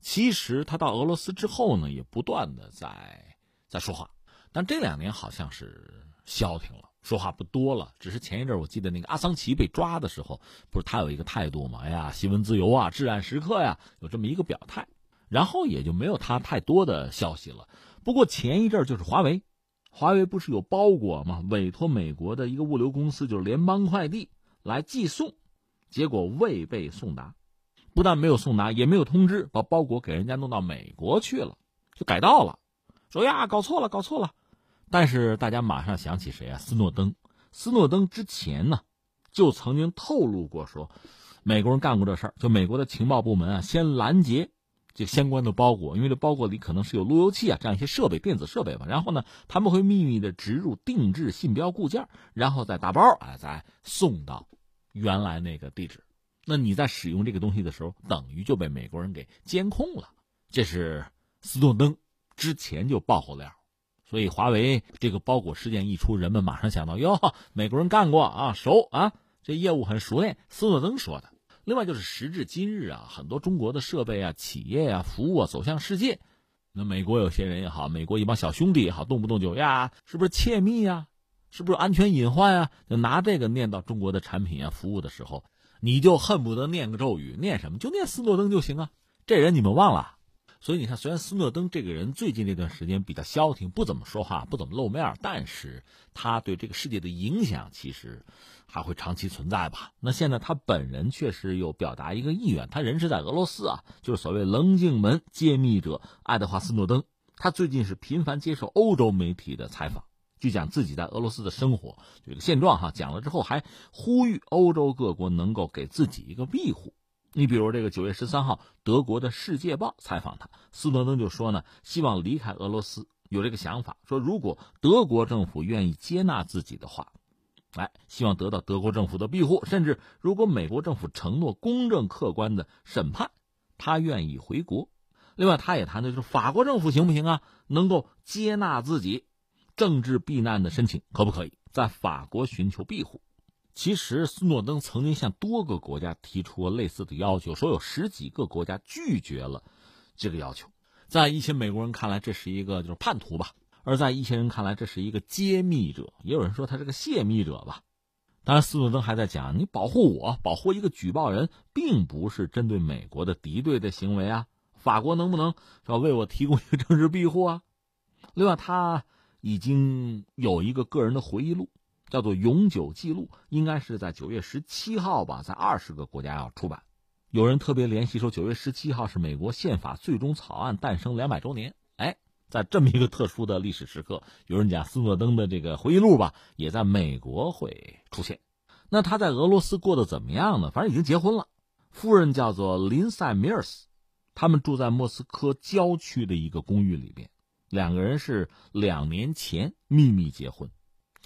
其实他到俄罗斯之后呢，也不断的在在说话，但这两年好像是消停了。说话不多了，只是前一阵我记得那个阿桑奇被抓的时候，不是他有一个态度吗？哎呀，新闻自由啊，至暗时刻呀，有这么一个表态，然后也就没有他太多的消息了。不过前一阵就是华为，华为不是有包裹吗？委托美国的一个物流公司，就是联邦快递来寄送，结果未被送达。不但没有送达，也没有通知，把包裹给人家弄到美国去了，就改道了。说呀，搞错了，搞错了。但是大家马上想起谁啊？斯诺登。斯诺登之前呢，就曾经透露过说，美国人干过这事儿。就美国的情报部门啊，先拦截这相关的包裹，因为这包裹里可能是有路由器啊这样一些设备，电子设备吧。然后呢，他们会秘密的植入定制信标固件，然后再打包啊，再送到原来那个地址。那你在使用这个东西的时候，等于就被美国人给监控了。这是斯诺登之前就爆过料。所以，华为这个包裹事件一出，人们马上想到哟，美国人干过啊，熟啊，这业务很熟练。斯诺登说的。另外就是时至今日啊，很多中国的设备啊、企业啊、服务啊走向世界，那美国有些人也好，美国一帮小兄弟也好，动不动就呀，是不是窃密呀？是不是安全隐患啊？就拿这个念到中国的产品啊、服务的时候，你就恨不得念个咒语，念什么就念斯诺登就行啊。这人你们忘了？所以你看，虽然斯诺登这个人最近这段时间比较消停，不怎么说话，不怎么露面，但是他对这个世界的影响其实还会长期存在吧。那现在他本人确实有表达一个意愿，他人是在俄罗斯啊，就是所谓棱镜门揭秘者爱德华斯诺登。他最近是频繁接受欧洲媒体的采访，就讲自己在俄罗斯的生活这个现状哈。讲了之后还呼吁欧洲各国能够给自己一个庇护。你比如这个九月十三号，德国的《世界报》采访他，斯诺登就说呢，希望离开俄罗斯，有这个想法，说如果德国政府愿意接纳自己的话，哎，希望得到德国政府的庇护，甚至如果美国政府承诺公正客观的审判，他愿意回国。另外，他也谈的就是法国政府行不行啊？能够接纳自己政治避难的申请，可不可以在法国寻求庇护？其实，斯诺登曾经向多个国家提出过类似的要求，说有十几个国家拒绝了这个要求。在一些美国人看来，这是一个就是叛徒吧；而在一些人看来，这是一个揭秘者，也有人说他是个泄密者吧。当然，斯诺登还在讲，你保护我，保护一个举报人，并不是针对美国的敌对的行为啊。法国能不能说为我提供一个政治庇护啊？另外，他已经有一个个人的回忆录。叫做永久记录，应该是在九月十七号吧，在二十个国家要出版。有人特别联系说，九月十七号是美国宪法最终草案诞生两百周年。哎，在这么一个特殊的历史时刻，有人讲斯诺登的这个回忆录吧，也在美国会出现。那他在俄罗斯过得怎么样呢？反正已经结婚了，夫人叫做林塞米尔斯，他们住在莫斯科郊区的一个公寓里边，两个人是两年前秘密结婚。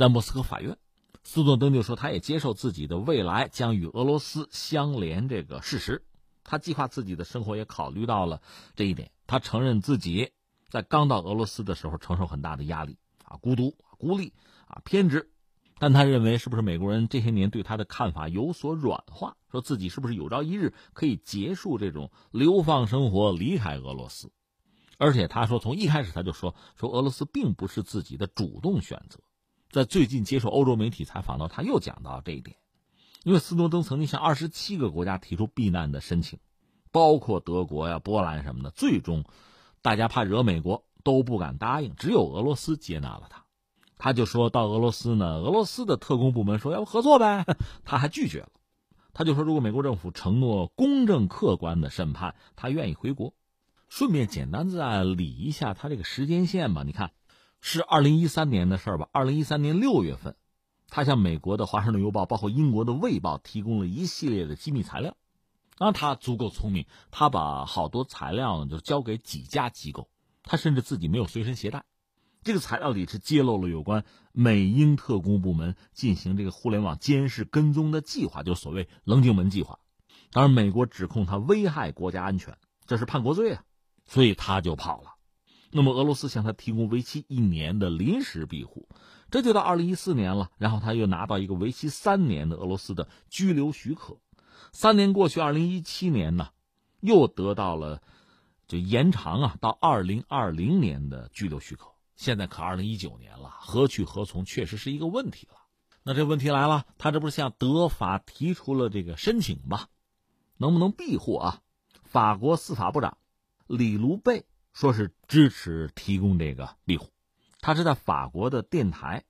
在莫斯科法院，斯诺登就说，他也接受自己的未来将与俄罗斯相连这个事实。他计划自己的生活，也考虑到了这一点。他承认自己在刚到俄罗斯的时候承受很大的压力啊，孤独、孤立啊，偏执。但他认为，是不是美国人这些年对他的看法有所软化？说自己是不是有朝一日可以结束这种流放生活，离开俄罗斯？而且他说，从一开始他就说，说俄罗斯并不是自己的主动选择。在最近接受欧洲媒体采访呢，他又讲到这一点，因为斯诺登曾经向二十七个国家提出避难的申请，包括德国呀、波兰什么的，最终大家怕惹美国都不敢答应，只有俄罗斯接纳了他。他就说到俄罗斯呢，俄罗斯的特工部门说要不合作呗，他还拒绝了。他就说如果美国政府承诺公正客观的审判，他愿意回国。顺便简单再理一下他这个时间线吧，你看。是二零一三年的事儿吧？二零一三年六月份，他向美国的《华盛顿邮报》包括英国的《卫报》提供了一系列的机密材料。那他足够聪明，他把好多材料呢就交给几家机构，他甚至自己没有随身携带。这个材料里是揭露了有关美英特工部门进行这个互联网监视跟踪的计划，就所谓“棱镜门计划”。当然，美国指控他危害国家安全，这是叛国罪啊，所以他就跑了。那么俄罗斯向他提供为期一年的临时庇护，这就到二零一四年了。然后他又拿到一个为期三年的俄罗斯的居留许可。三年过去，二零一七年呢，又得到了就延长啊，到二零二零年的居留许可。现在可二零一九年了，何去何从，确实是一个问题了。那这问题来了，他这不是向德法提出了这个申请吗？能不能庇护啊？法国司法部长里卢贝。说是支持提供这个庇护，他是在法国的电台，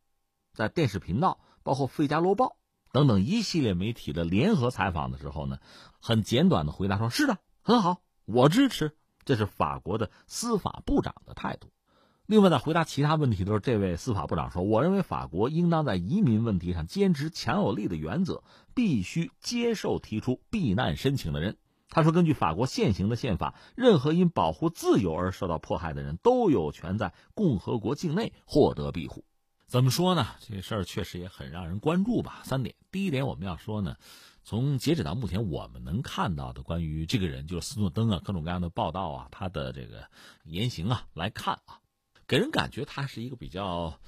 在电视频道，包括《费加罗报》等等一系列媒体的联合采访的时候呢，很简短的回答说：“是的，很好，我支持。”这是法国的司法部长的态度。另外呢，回答其他问题的时候，这位司法部长说：“我认为法国应当在移民问题上坚持强有力的原则，必须接受提出避难申请的人。”他说：“根据法国现行的宪法，任何因保护自由而受到迫害的人都有权在共和国境内获得庇护。”怎么说呢？这事儿确实也很让人关注吧。三点，第一点我们要说呢，从截止到目前我们能看到的关于这个人，就是斯诺登啊，各种各样的报道啊，他的这个言行啊来看啊。给人感觉他是一个比较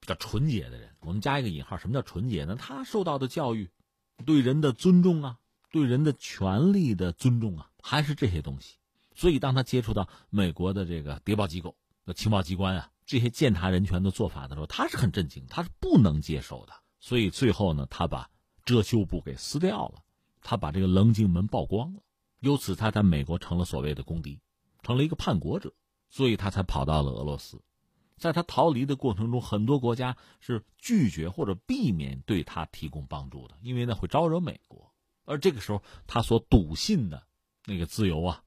比较纯洁的人。我们加一个引号，什么叫纯洁呢？他受到的教育，对人的尊重啊，对人的权利的尊重啊，还是这些东西。所以，当他接触到美国的这个谍报机构、的情报机关啊，这些践踏人权的做法的时候，他是很震惊，他是不能接受的。所以最后呢，他把遮羞布给撕掉了，他把这个棱镜门曝光了，由此他在美国成了所谓的公敌，成了一个叛国者。所以他才跑到了俄罗斯，在他逃离的过程中，很多国家是拒绝或者避免对他提供帮助的，因为呢会招惹美国。而这个时候，他所笃信的那个自由啊、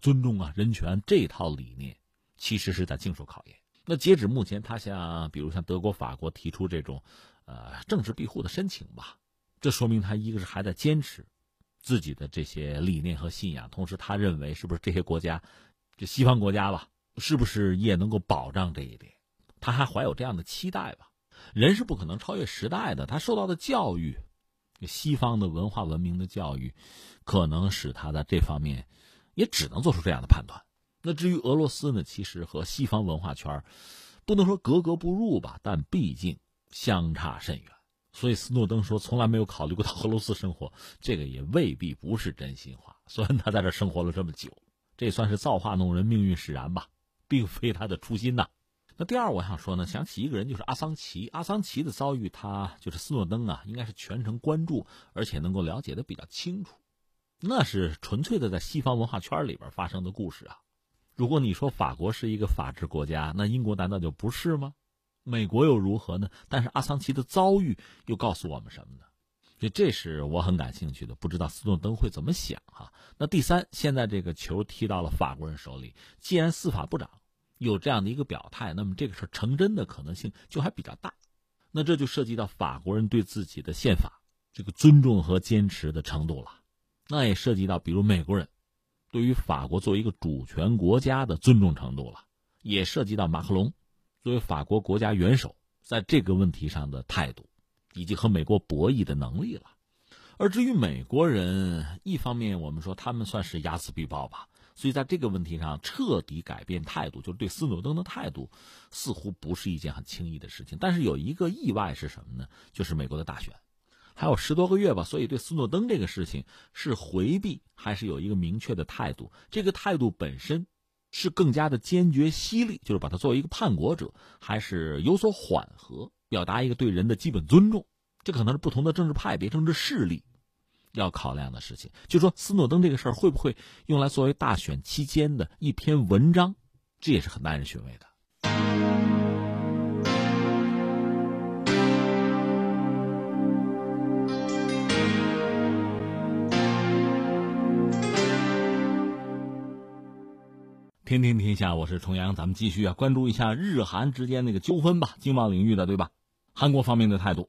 尊重啊、人权这套理念，其实是在经受考验。那截止目前，他向比如像德国、法国提出这种呃政治庇护的申请吧，这说明他一个是还在坚持自己的这些理念和信仰，同时他认为是不是这些国家，这西方国家吧。是不是也能够保障这一点？他还怀有这样的期待吧？人是不可能超越时代的，他受到的教育，西方的文化文明的教育，可能使他在这方面也只能做出这样的判断。那至于俄罗斯呢？其实和西方文化圈不能说格格不入吧，但毕竟相差甚远。所以斯诺登说从来没有考虑过到俄罗斯生活，这个也未必不是真心话。虽然他在这生活了这么久，这算是造化弄人，命运使然吧。并非他的初心呐。那第二，我想说呢，想起一个人，就是阿桑奇。阿桑奇的遭遇，他就是斯诺登啊，应该是全程关注，而且能够了解的比较清楚。那是纯粹的在西方文化圈里边发生的故事啊。如果你说法国是一个法治国家，那英国难道就不是吗？美国又如何呢？但是阿桑奇的遭遇又告诉我们什么呢？所以这是我很感兴趣的，不知道斯诺登会怎么想哈。那第三，现在这个球踢到了法国人手里，既然司法部长。有这样的一个表态，那么这个事儿成真的可能性就还比较大。那这就涉及到法国人对自己的宪法这个尊重和坚持的程度了。那也涉及到，比如美国人对于法国作为一个主权国家的尊重程度了。也涉及到马克龙作为法国国家元首在这个问题上的态度，以及和美国博弈的能力了。而至于美国人，一方面我们说他们算是睚眦必报吧。所以，在这个问题上彻底改变态度，就是对斯诺登的态度，似乎不是一件很轻易的事情。但是有一个意外是什么呢？就是美国的大选，还有十多个月吧。所以，对斯诺登这个事情是回避，还是有一个明确的态度？这个态度本身是更加的坚决犀利，就是把他作为一个叛国者，还是有所缓和，表达一个对人的基本尊重？这可能是不同的政治派别、政治势力。要考量的事情，就说斯诺登这个事儿会不会用来作为大选期间的一篇文章，这也是很耐人寻味的。天天天下，我是重阳，咱们继续啊，关注一下日韩之间那个纠纷吧，经贸领域的，对吧？韩国方面的态度。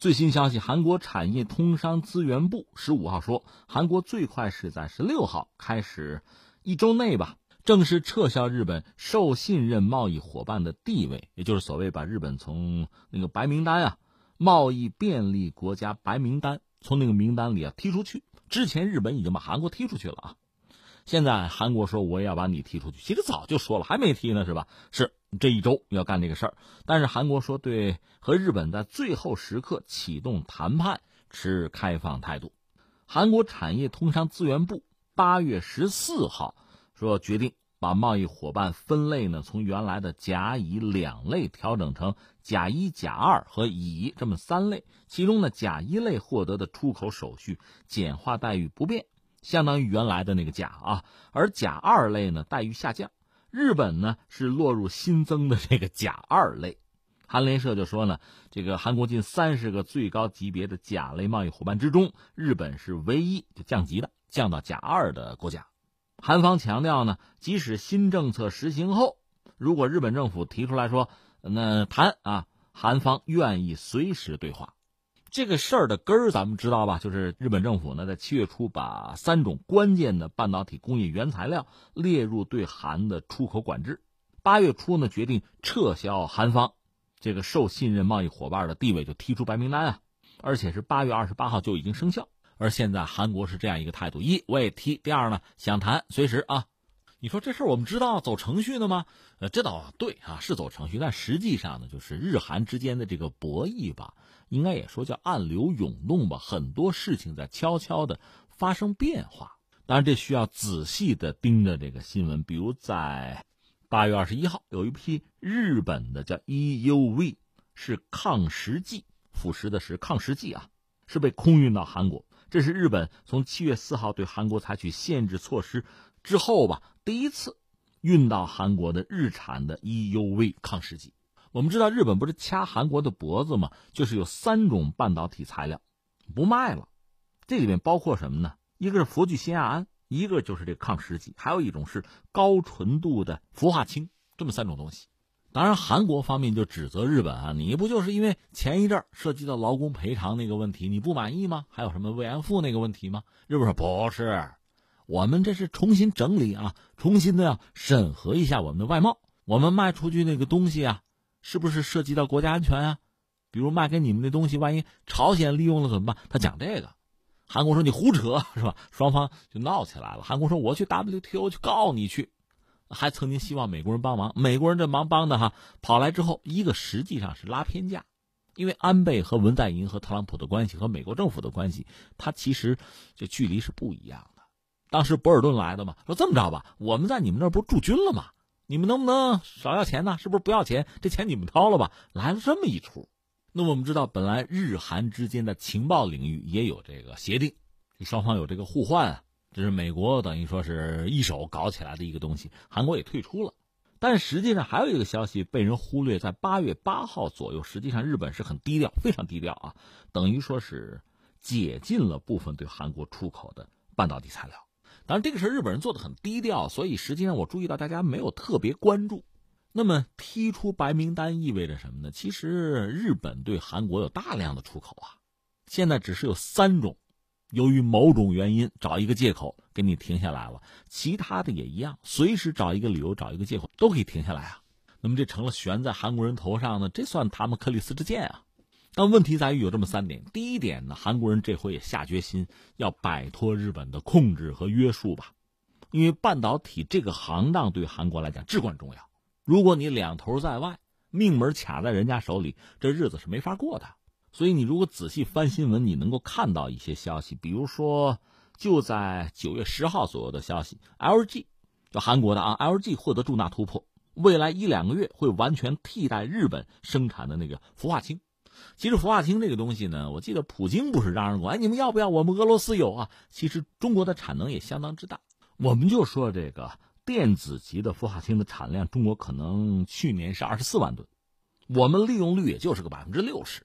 最新消息，韩国产业通商资源部十五号说，韩国最快是在十六号开始，一周内吧，正式撤销日本受信任贸易伙伴的地位，也就是所谓把日本从那个白名单啊，贸易便利国家白名单从那个名单里啊踢出去。之前日本已经把韩国踢出去了啊。现在韩国说我也要把你踢出去，其实早就说了，还没踢呢，是吧？是这一周要干这个事儿，但是韩国说对和日本在最后时刻启动谈判持开放态度。韩国产业通商资源部八月十四号说决定把贸易伙伴分类呢，从原来的甲乙两类调整成甲一、甲二和乙这么三类，其中呢甲一类获得的出口手续简化待遇不变。相当于原来的那个甲啊，而甲二类呢待遇下降，日本呢是落入新增的这个甲二类，韩联社就说呢，这个韩国近三十个最高级别的甲类贸易伙伴之中，日本是唯一就降级的，降到甲二的国家。韩方强调呢，即使新政策实行后，如果日本政府提出来说，那谈啊，韩方愿意随时对话。这个事儿的根儿咱们知道吧？就是日本政府呢，在七月初把三种关键的半导体工业原材料列入对韩的出口管制。八月初呢，决定撤销韩方这个受信任贸易伙伴的地位，就踢出白名单啊！而且是八月二十八号就已经生效。而现在韩国是这样一个态度：一，我也踢；第二呢，想谈随时啊。你说这事儿我们知道走程序的吗？呃，这倒对啊，是走程序，但实际上呢，就是日韩之间的这个博弈吧。应该也说叫暗流涌动吧，很多事情在悄悄的发生变化。当然，这需要仔细的盯着这个新闻。比如在八月二十一号，有一批日本的叫 EUV，是抗蚀剂，腐蚀的是抗蚀剂啊，是被空运到韩国。这是日本从七月四号对韩国采取限制措施之后吧，第一次运到韩国的日产的 EUV 抗蚀剂。我们知道日本不是掐韩国的脖子吗？就是有三种半导体材料不卖了，这里面包括什么呢？一个是氟聚酰亚胺，一个就是这个抗蚀剂，还有一种是高纯度的氟化氢，这么三种东西。当然，韩国方面就指责日本啊，你不就是因为前一阵涉及到劳工赔偿那个问题你不满意吗？还有什么慰安妇那个问题吗？日本说不是，我们这是重新整理啊，重新的要审核一下我们的外贸，我们卖出去那个东西啊。是不是涉及到国家安全啊？比如卖给你们的东西，万一朝鲜利用了怎么办？他讲这个，韩国说你胡扯是吧？双方就闹起来了。韩国说我去 WTO 去告你去，还曾经希望美国人帮忙，美国人这忙帮的哈，跑来之后一个实际上是拉偏架，因为安倍和文在寅和特朗普的关系和美国政府的关系，他其实这距离是不一样的。当时博尔顿来的嘛，说这么着吧，我们在你们那儿不驻军了吗？你们能不能少要钱呢？是不是不要钱？这钱你们掏了吧？来了这么一出，那我们知道，本来日韩之间的情报领域也有这个协定，双方有这个互换。这是美国等于说是一手搞起来的一个东西，韩国也退出了。但实际上还有一个消息被人忽略，在八月八号左右，实际上日本是很低调，非常低调啊，等于说是解禁了部分对韩国出口的半导体材料。当然，这个事日本人做的很低调，所以实际上我注意到大家没有特别关注。那么踢出白名单意味着什么呢？其实日本对韩国有大量的出口啊，现在只是有三种，由于某种原因找一个借口给你停下来了，其他的也一样，随时找一个理由找一个借口都可以停下来啊。那么这成了悬在韩国人头上呢，这算他们克里斯之剑啊。但问题在于有这么三点：第一点呢，韩国人这回也下决心要摆脱日本的控制和约束吧，因为半导体这个行当对韩国来讲至关重要。如果你两头在外，命门卡在人家手里，这日子是没法过的。所以你如果仔细翻新闻，你能够看到一些消息，比如说就在九月十号左右的消息，LG，就韩国的啊，LG 获得重大突破，未来一两个月会完全替代日本生产的那个氟化氢。其实氟化氢这个东西呢，我记得普京不是嚷嚷过，哎，你们要不要？我们俄罗斯有啊。其实中国的产能也相当之大。我们就说这个电子级的氟化氢的产量，中国可能去年是二十四万吨，我们利用率也就是个百分之六十。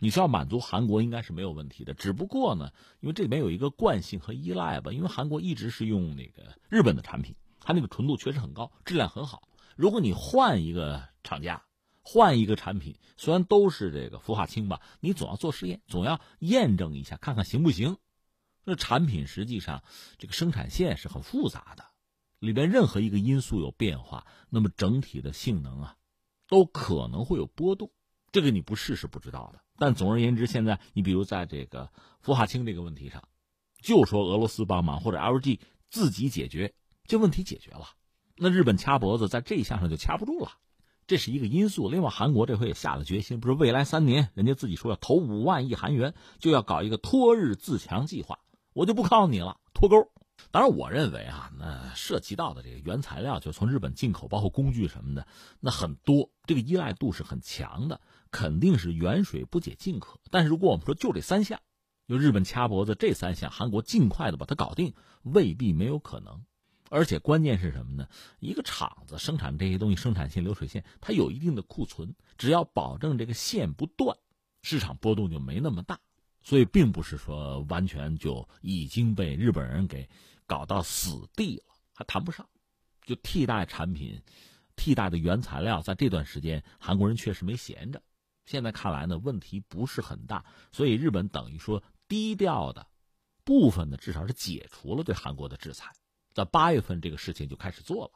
你是要满足韩国，应该是没有问题的。只不过呢，因为这里面有一个惯性和依赖吧，因为韩国一直是用那个日本的产品，它那个纯度确实很高，质量很好。如果你换一个厂家，换一个产品，虽然都是这个氟化氢吧，你总要做实验，总要验证一下，看看行不行。这产品实际上这个生产线是很复杂的，里边任何一个因素有变化，那么整体的性能啊，都可能会有波动。这个你不试是不知道的。但总而言之，现在你比如在这个氟化氢这个问题上，就说俄罗斯帮忙或者 LG 自己解决，这问题解决了，那日本掐脖子在这一项上就掐不住了。这是一个因素。另外，韩国这回也下了决心，不是未来三年，人家自己说要投五万亿韩元，就要搞一个脱日自强计划。我就不靠你了，脱钩。当然，我认为啊，那涉及到的这个原材料，就从日本进口，包括工具什么的，那很多，这个依赖度是很强的，肯定是远水不解近渴。但是，如果我们说就这三项，就日本掐脖子这三项，韩国尽快的把它搞定，未必没有可能。而且关键是什么呢？一个厂子生产这些东西，生产线、流水线，它有一定的库存，只要保证这个线不断，市场波动就没那么大。所以，并不是说完全就已经被日本人给搞到死地了，还谈不上。就替代产品、替代的原材料，在这段时间，韩国人确实没闲着。现在看来呢，问题不是很大，所以日本等于说低调的部分呢，至少是解除了对韩国的制裁。在八月份，这个事情就开始做了，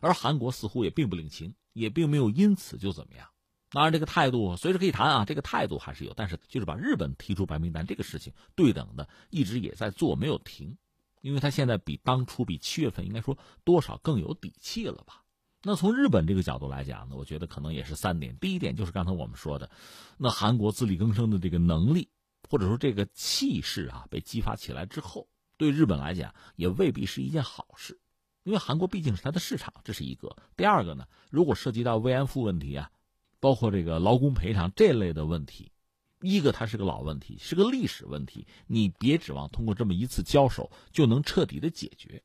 而韩国似乎也并不领情，也并没有因此就怎么样。当然，这个态度随时可以谈啊，这个态度还是有，但是就是把日本踢出白名单这个事情，对等的一直也在做，没有停，因为他现在比当初比七月份应该说多少更有底气了吧？那从日本这个角度来讲呢，我觉得可能也是三点。第一点就是刚才我们说的，那韩国自力更生的这个能力或者说这个气势啊被激发起来之后，对日本来讲也未必是一件好事，因为韩国毕竟是它的市场，这是一个。第二个呢，如果涉及到慰安妇问题啊。包括这个劳工赔偿这类的问题，一个它是个老问题，是个历史问题，你别指望通过这么一次交手就能彻底的解决。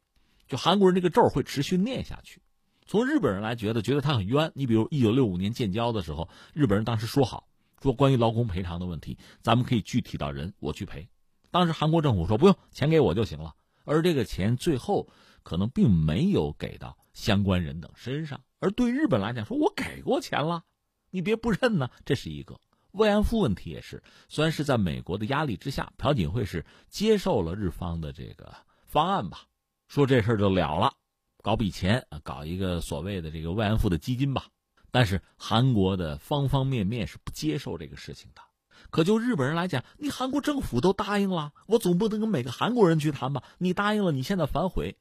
就韩国人这个咒会持续念下去。从日本人来觉得，觉得他很冤。你比如一九六五年建交的时候，日本人当时说好，说关于劳工赔偿的问题，咱们可以具体到人我去赔。当时韩国政府说不用，钱给我就行了。而这个钱最后可能并没有给到相关人等身上。而对日本来讲，说我给过钱了。你别不认呢，这是一个慰安妇问题也是。虽然是在美国的压力之下，朴槿惠是接受了日方的这个方案吧，说这事儿就了了，搞笔钱，搞一个所谓的这个慰安妇的基金吧。但是韩国的方方面面是不接受这个事情的。可就日本人来讲，你韩国政府都答应了，我总不能跟每个韩国人去谈吧？你答应了，你现在反悔，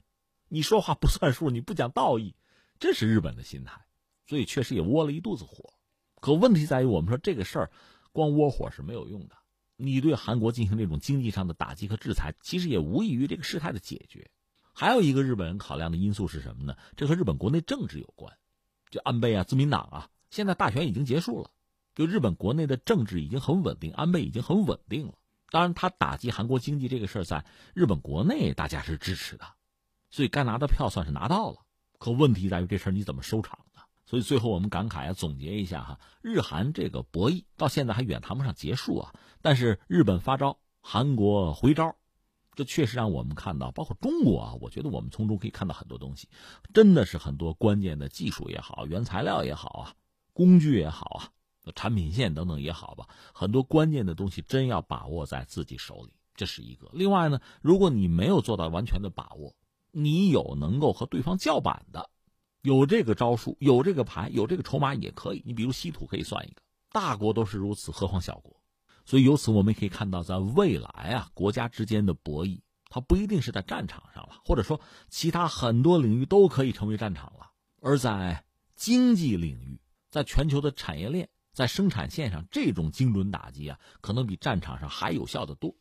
你说话不算数，你不讲道义，这是日本的心态，所以确实也窝了一肚子火。可问题在于，我们说这个事儿，光窝火是没有用的。你对韩国进行这种经济上的打击和制裁，其实也无异于这个事态的解决。还有一个日本人考量的因素是什么呢？这和日本国内政治有关。就安倍啊，自民党啊，现在大选已经结束了，就日本国内的政治已经很稳定，安倍已经很稳定了。当然，他打击韩国经济这个事儿，在日本国内大家是支持的，所以该拿的票算是拿到了。可问题在于这事儿你怎么收场呢？所以最后我们感慨啊，总结一下哈，日韩这个博弈到现在还远谈不上结束啊。但是日本发招，韩国回招，这确实让我们看到，包括中国啊，我觉得我们从中可以看到很多东西，真的是很多关键的技术也好，原材料也好啊，工具也好啊，产品线等等也好吧，很多关键的东西真要把握在自己手里，这是一个。另外呢，如果你没有做到完全的把握，你有能够和对方叫板的。有这个招数，有这个牌，有这个筹码也可以。你比如稀土可以算一个，大国都是如此，何况小国？所以由此我们可以看到，在未来啊，国家之间的博弈，它不一定是在战场上了，或者说其他很多领域都可以成为战场了。而在经济领域，在全球的产业链，在生产线上，这种精准打击啊，可能比战场上还有效的多。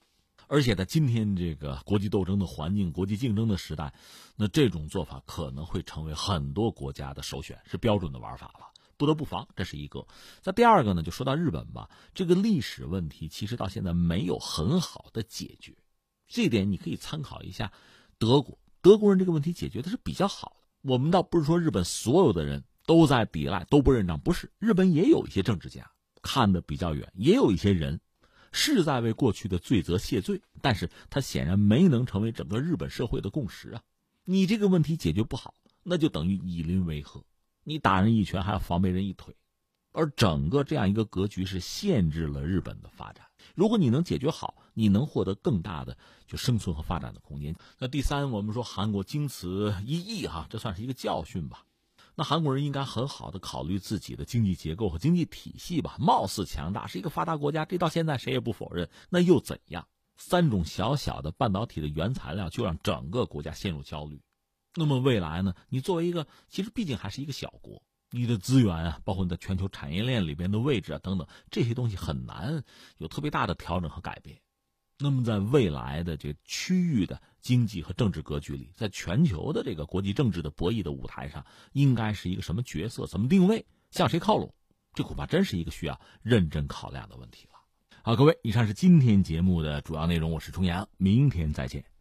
而且在今天这个国际斗争的环境、国际竞争的时代，那这种做法可能会成为很多国家的首选，是标准的玩法了，不得不防。这是一个。那第二个呢，就说到日本吧，这个历史问题其实到现在没有很好的解决，这点你可以参考一下德国。德国人这个问题解决的是比较好的。我们倒不是说日本所有的人都在抵赖、都不认账，不是。日本也有一些政治家看得比较远，也有一些人。是在为过去的罪责谢罪，但是他显然没能成为整个日本社会的共识啊！你这个问题解决不好，那就等于以邻为壑，你打人一拳还要防备人一腿，而整个这样一个格局是限制了日本的发展。如果你能解决好，你能获得更大的就生存和发展的空间。那第三，我们说韩国经此一役哈，这算是一个教训吧。那韩国人应该很好的考虑自己的经济结构和经济体系吧，貌似强大，是一个发达国家，这到现在谁也不否认。那又怎样？三种小小的半导体的原材料就让整个国家陷入焦虑。那么未来呢？你作为一个，其实毕竟还是一个小国，你的资源啊，包括你在全球产业链里边的位置啊等等，这些东西很难有特别大的调整和改变。那么，在未来的这个区域的经济和政治格局里，在全球的这个国际政治的博弈的舞台上，应该是一个什么角色？怎么定位？向谁靠拢？这恐怕真是一个需要认真考量的问题了。好，各位，以上是今天节目的主要内容，我是重阳，明天再见。